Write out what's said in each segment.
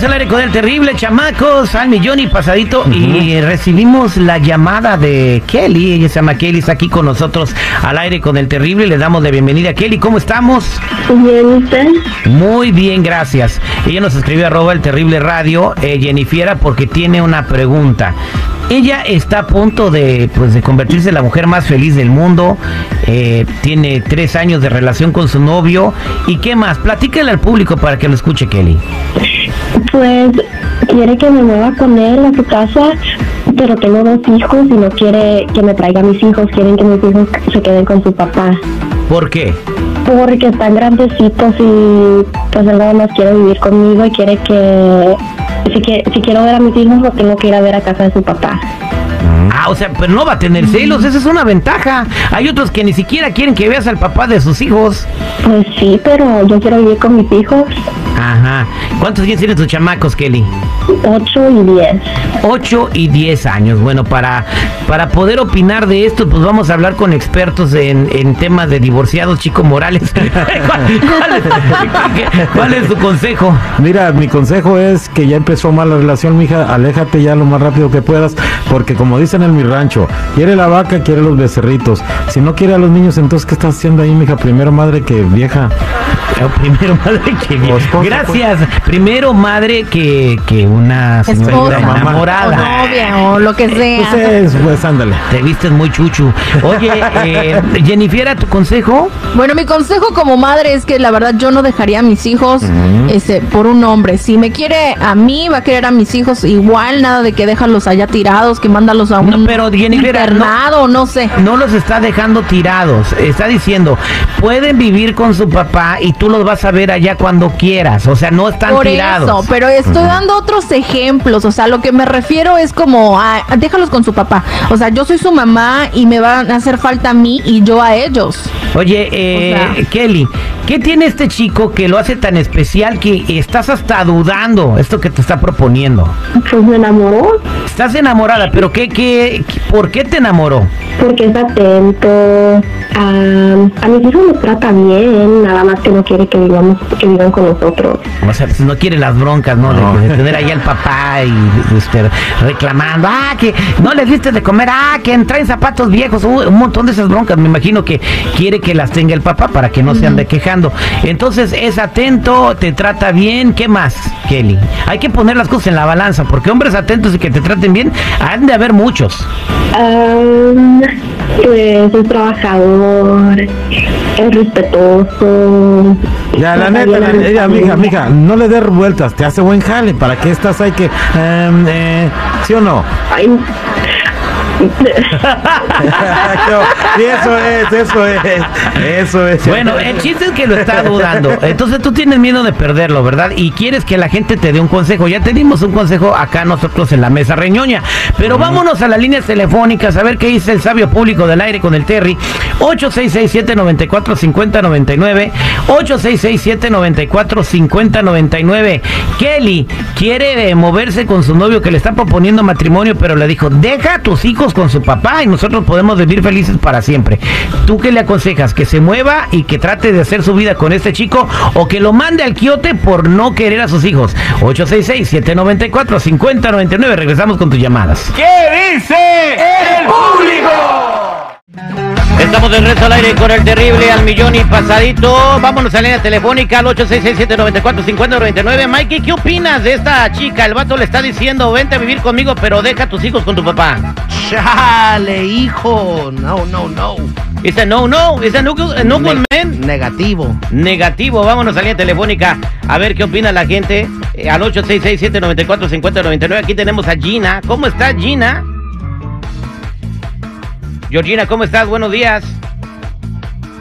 Estamos al aire con el terrible chamacos al millón y pasadito y recibimos la llamada de Kelly. Ella se llama Kelly, está aquí con nosotros al aire con el terrible. Le damos la bienvenida. Kelly, ¿cómo estamos? Bien, ¿usted? Muy bien, gracias. Ella nos escribió arroba el terrible radio, eh, Jennifiera, porque tiene una pregunta. Ella está a punto de, pues, de convertirse en la mujer más feliz del mundo. Eh, tiene tres años de relación con su novio. ¿Y qué más? Platícale al público para que lo escuche, Kelly. Pues quiere que me mueva con él a su casa, pero tengo dos hijos y no quiere que me traiga a mis hijos. Quieren que mis hijos se queden con su papá. ¿Por qué? Porque están grandecitos y pues él nada más quiere vivir conmigo y quiere que si, quiero ver a mis hijos los tengo que ir a ver a casa de su papá. Ah, o sea, pero no va a tener celos, esa es una ventaja. Hay otros que ni siquiera quieren que veas al papá de sus hijos. Pues sí, pero yo quiero vivir con mis hijos. Ajá. ¿Cuántos años tienen tus chamacos, Kelly? 8 y 10. 8 y 10 años. Bueno, para, para poder opinar de esto, pues vamos a hablar con expertos en, en temas de divorciados, Chico Morales. ¿Cuál, cuál es, cuál es tu consejo? Mira, mi consejo es que ya empezó mal la relación, mija, aléjate ya lo más rápido que puedas, porque como dicen en mi rancho, quiere la vaca, quiere los becerritos. Si no quiere a los niños, entonces ¿qué estás haciendo ahí, mija? Primero madre que vieja. Primero madre que esposa, Gracias. Primero madre que, que una señorita Esposa. Mamá. o enamorada. novia o lo que sea. Pues, es, pues ándale. Te vistes muy chuchu. Oye, eh, Jennifer, ¿tu consejo? Bueno, mi consejo como madre es que la verdad yo no dejaría a mis hijos este, por un hombre. Si me quiere a mí, va a querer a mis hijos igual, nada de que déjalos allá tirados, que mándalos a un No, pero, Jennifer, no- internado, no, sé. No los está dejando tirados. Está diciendo, pueden vivir con su papá y tú los vas a ver allá cuando quieras. O sea, no están Por tirados. eso, pero estoy dando otros ejemplos, o sea, lo que me refiero es como, ah, déjalos con su papá, o sea, yo soy su mamá y me van a hacer falta a mí y yo a ellos. Oye, eh, O sea- Kelly, ¿qué tiene este chico que lo hace tan especial que estás hasta dudando esto que te está proponiendo? Pues me enamoró Estás enamorada, pero ¿qué, qué, qué- por qué te enamoró? porque es atento. A, a mis hijos los trata bien, nada más que no quiere que vivamos, que vivan con nosotros. O sea, pues no quiere las broncas, ¿no? De- No. De, tener ahí al papá y este, reclamando, ah, que no les diste de comer, ah, que traen zapatos viejos, un montón de esas broncas. Me imagino que quiere que las tenga el papá para que no se ande quejando. Entonces, es atento, te trata bien. ¿Qué más, Kelly? Hay que poner las cosas en la balanza, porque hombres atentos y que te traten bien, han de haber muchos. Am, pues es trabajador, es respetuoso. Ya, la neta, la a mi neta, mija, mija, no le des vueltas, te hace buen jale. ¿Para qué estás ahí que, em, eh, sí o no? Ay, eso es, eso es, eso es. Bueno, el chiste es que lo está dudando. Entonces tú tienes miedo de perderlo, ¿verdad? Y quieres que la gente te dé un consejo. Ya te dimos un consejo acá nosotros en la mesa reñoña. Pero vámonos a las líneas telefónicas a ver qué dice el sabio público del aire con el Terry. 8667-945099. 8667-945099. Kelly quiere eh, moverse con su novio que le está proponiendo matrimonio, pero le dijo, deja a tus hijos con su papá y nosotros podemos vivir felices para siempre. ¿Tú qué le aconsejas? ¿Que se mueva y que trate de hacer su vida con este chico o que lo mande al quiote por no querer a sus hijos? 866-794-5099. Regresamos con tus llamadas. ¿Qué dice el público? Estamos de regreso al aire con el terrible al millón y pasadito. Vámonos a la línea telefónica al 866-794-5099. Mikey, ¿qué opinas de esta chica? El vato le está diciendo, vente a vivir conmigo, pero deja a tus hijos con tu papá. Chale, hijo. No, no, no. Dice, no, no, no, good- no good man. Negativo. Negativo, vámonos a la línea telefónica a ver qué opina la gente eh, al 866-794-5099. Aquí tenemos a Gina. ¿Cómo estás, Gina? Georgina, ¿cómo estás? Buenos días.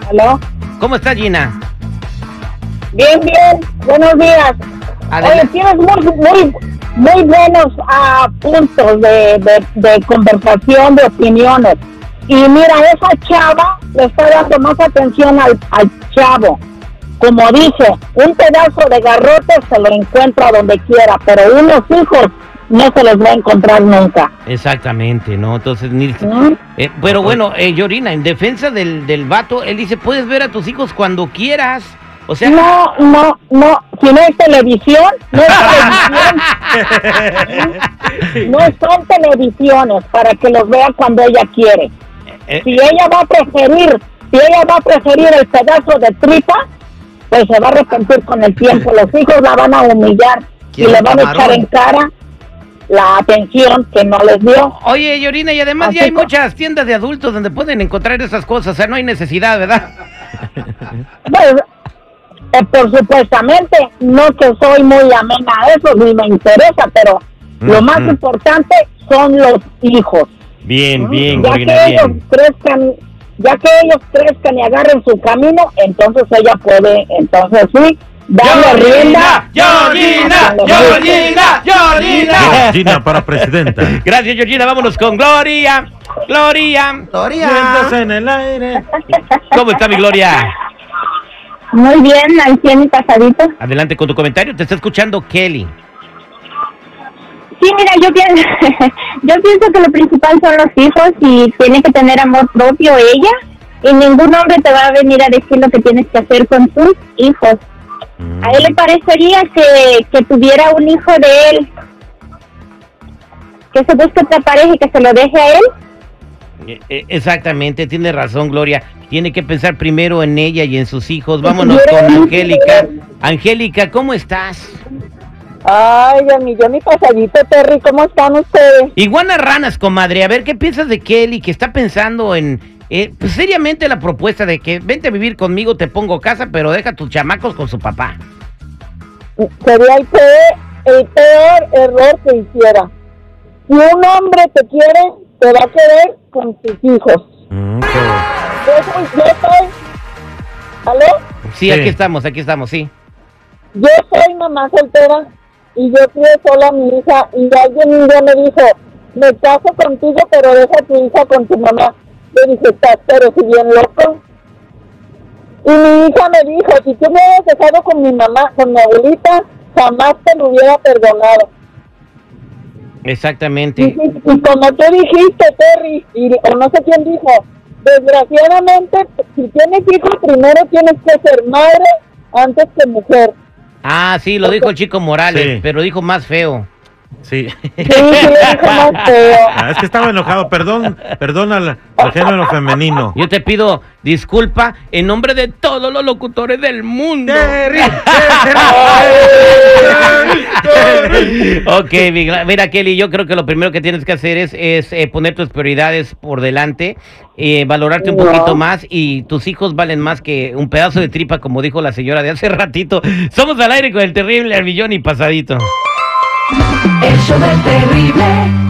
¿Aló? ¿Cómo estás, Gina? Bien, bien. Buenos días. Adelante. Oye, tienes muy, muy, muy buenos ah, puntos de, de, de conversación, de opiniones. Y mira, esa chava le está dando más atención al, al chavo. Como dice, un pedazo de garrote se lo encuentra donde quiera, pero unos hijos no se los va a encontrar nunca. Exactamente, ¿no? Entonces, ni... Eh, pero bueno, eh, Yorina, en defensa del, del vato, él dice, puedes ver a tus hijos cuando quieras, O sea, No, no, no. Si no es televisión, no es televisión. No son televisiones para que los vea cuando ella quiere. eh, Si ella va a preferir, si ella va a preferir el pedazo de tripa, pues se va a arrepentir con el tiempo. Los hijos la van a humillar y le van a echar en cara la atención que no les dio. Oye, Yorina, y además ya hay muchas tiendas de adultos donde pueden encontrar esas cosas, o sea, no hay necesidad, ¿verdad? Pues, eh, por supuestamente, no que soy muy amena a eso, ni me interesa, pero lo más importante son los hijos. Bien, bien, ya Yorina, que ellos bien. crezcan, ya que ellos crezcan y agarren su camino, entonces ella puede, entonces sí, darle rienda. Yorina, a los Yorina, Yorina. Gina para presidenta. Gracias, Georgina. Vámonos con Gloria. Gloria. Gloria. En el aire. ¿Cómo está mi Gloria? Muy bien, al 100 y pasadito. Adelante con tu comentario. Te está escuchando Kelly. Sí, mira, yo pienso, yo pienso que lo principal son los hijos y tiene que tener amor propio ella y ningún hombre te va a venir a decir lo que tienes que hacer con tus hijos. A él le parecería que, que tuviera un hijo de él, que se busque otra pareja y que se lo deje a él. Eh, eh, Exactamente, tiene razón, Gloria. Tiene que pensar primero en ella y en sus hijos. Vámonos con Angélica. Angélica, ¿cómo estás? Ay, mi, yo mi pasadito, Terry, ¿cómo están ustedes? Iguana Ranas, comadre. A ver, ¿qué piensas de Kelly que está pensando en, eh, pues, seriamente la propuesta de que vente a vivir conmigo, te pongo casa, pero deja tus chamacos con su papá? Sería el peor, el peor error que hiciera. Si un hombre te quiere, te va a querer con tus hijos. Mm, qué- Yo soy, yo soy, ¿aló? Sí, Sí. aquí estamos, aquí estamos, sí. Yo soy mamá soltera y yo crié sola a mi hija y alguien un día me dijo, me caso contigo pero deja a tu hija con tu mamá. Le dije, estás pero si bien loco. Y mi hija me dijo, si tú me hubieras dejado con mi mamá, con mi abuelita, jamás te lo hubiera perdonado. Exactamente. y- y como tú dijiste, Terry, y, o no sé quién dijo, desgraciadamente, si tienes hijos, primero tienes que ser madre antes que mujer. Ah, sí, lo dijo el chico Morales, Sí. pero dijo más feo. Sí. Ah, es que estaba enojado. Perdón, perdón al, al género femenino. Yo te pido disculpa en nombre de todos los locutores del mundo. ok, mi gra- mira Kelly, yo creo que lo primero que tienes que hacer es, es, eh, poner tus prioridades por delante, eh, valorarte un No. poquito más y tus hijos valen más que un pedazo de tripa, como dijo la señora de hace ratito. Somos al aire con el terrible Arbillón y Pasadito. El show del terrible.